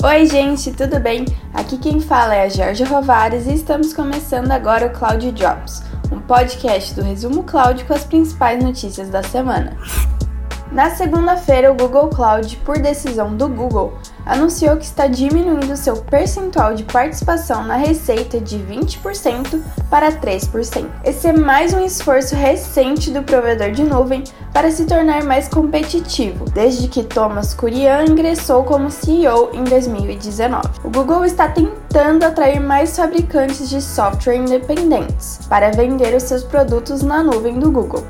Oi, gente, tudo bem? Aqui quem fala é a Jorge Rovares e estamos começando agora o Cloud Drops, um podcast do Resumo Cloud com as principais notícias da semana. Na segunda-feira, o Google Cloud, por decisão do Google, anunciou que está diminuindo seu percentual de participação na receita de 20% para 3%. Esse é mais um esforço recente do provedor de nuvem para se tornar mais competitivo, desde que Thomas Kurian ingressou como CEO em 2019. O Google está tentando atrair mais fabricantes de software independentes para vender os seus produtos na nuvem do Google.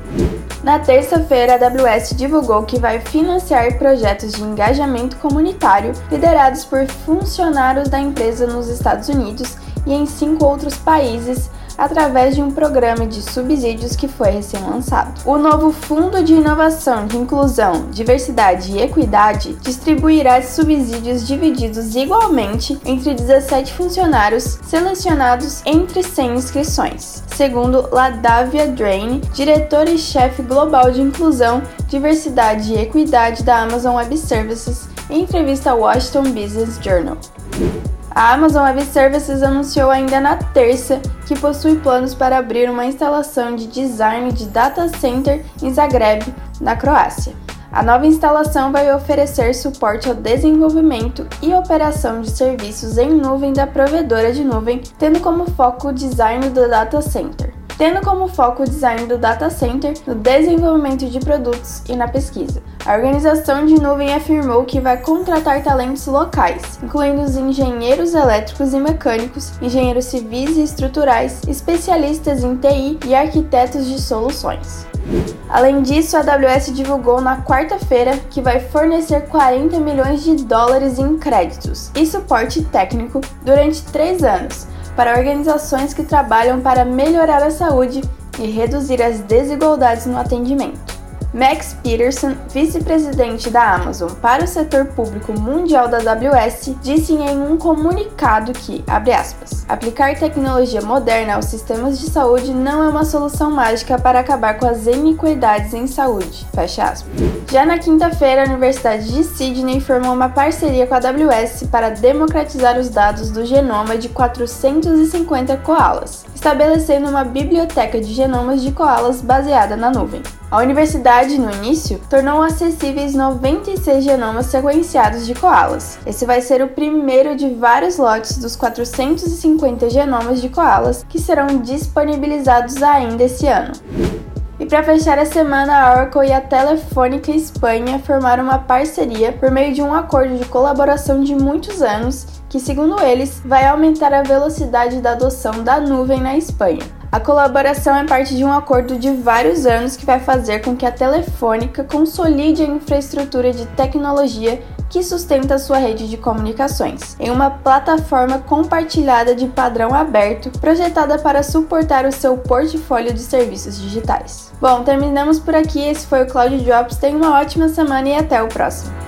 Na terça-feira, a AWS divulgou que vai financiar projetos de engajamento comunitário liderados por funcionários da empresa nos Estados Unidos e em cinco outros países através de um programa de subsídios que foi recém-lançado. O novo Fundo de Inovação de Inclusão, Diversidade e Equidade distribuirá subsídios divididos igualmente entre 17 funcionários selecionados entre 100 inscrições, segundo Ladavia Drain, diretora e chefe global de Inclusão, Diversidade e Equidade da Amazon Web Services, em entrevista ao Washington Business Journal. A Amazon Web Services anunciou ainda na terça que possui planos para abrir uma instalação de design de data center em Zagreb, na Croácia. A nova instalação vai oferecer suporte ao desenvolvimento e operação de serviços em nuvem da provedora de nuvem, tendo como foco o design do data center tendo como foco o design do data center, no desenvolvimento de produtos e na pesquisa. A organização de nuvem afirmou que vai contratar talentos locais, incluindo os engenheiros elétricos e mecânicos, engenheiros civis e estruturais, especialistas em TI e arquitetos de soluções. Além disso, a AWS divulgou na quarta-feira que vai fornecer 40 milhões de dólares em créditos e suporte técnico durante três anos para organizações que trabalham para melhorar a saúde e reduzir as desigualdades no atendimento. Max Peterson, vice-presidente da Amazon para o setor público mundial da AWS, disse em um comunicado que, aspas, aplicar tecnologia moderna aos sistemas de saúde não é uma solução mágica para acabar com as iniquidades em saúde. Já na quinta-feira, a Universidade de Sydney formou uma parceria com a AWS para democratizar os dados do genoma de 450 koalas, estabelecendo uma biblioteca de genomas de koalas baseada na nuvem. A universidade, no início, tornou acessíveis 96 genomas sequenciados de koalas. Esse vai ser o primeiro de vários lotes dos 450 genomas de koalas que serão disponibilizados ainda esse ano. E para fechar a semana, a Oracle e a Telefônica Espanha formaram uma parceria por meio de um acordo de colaboração de muitos anos que, segundo eles, vai aumentar a velocidade da adoção da nuvem na Espanha. A colaboração é parte de um acordo de vários anos que vai fazer com que a Telefônica consolide a infraestrutura de tecnologia que sustenta sua rede de comunicações, em uma plataforma compartilhada de padrão aberto, projetada para suportar o seu portfólio de serviços digitais. Bom, terminamos por aqui. Esse foi o Cloud Drops. Tenha uma ótima semana e até o próximo.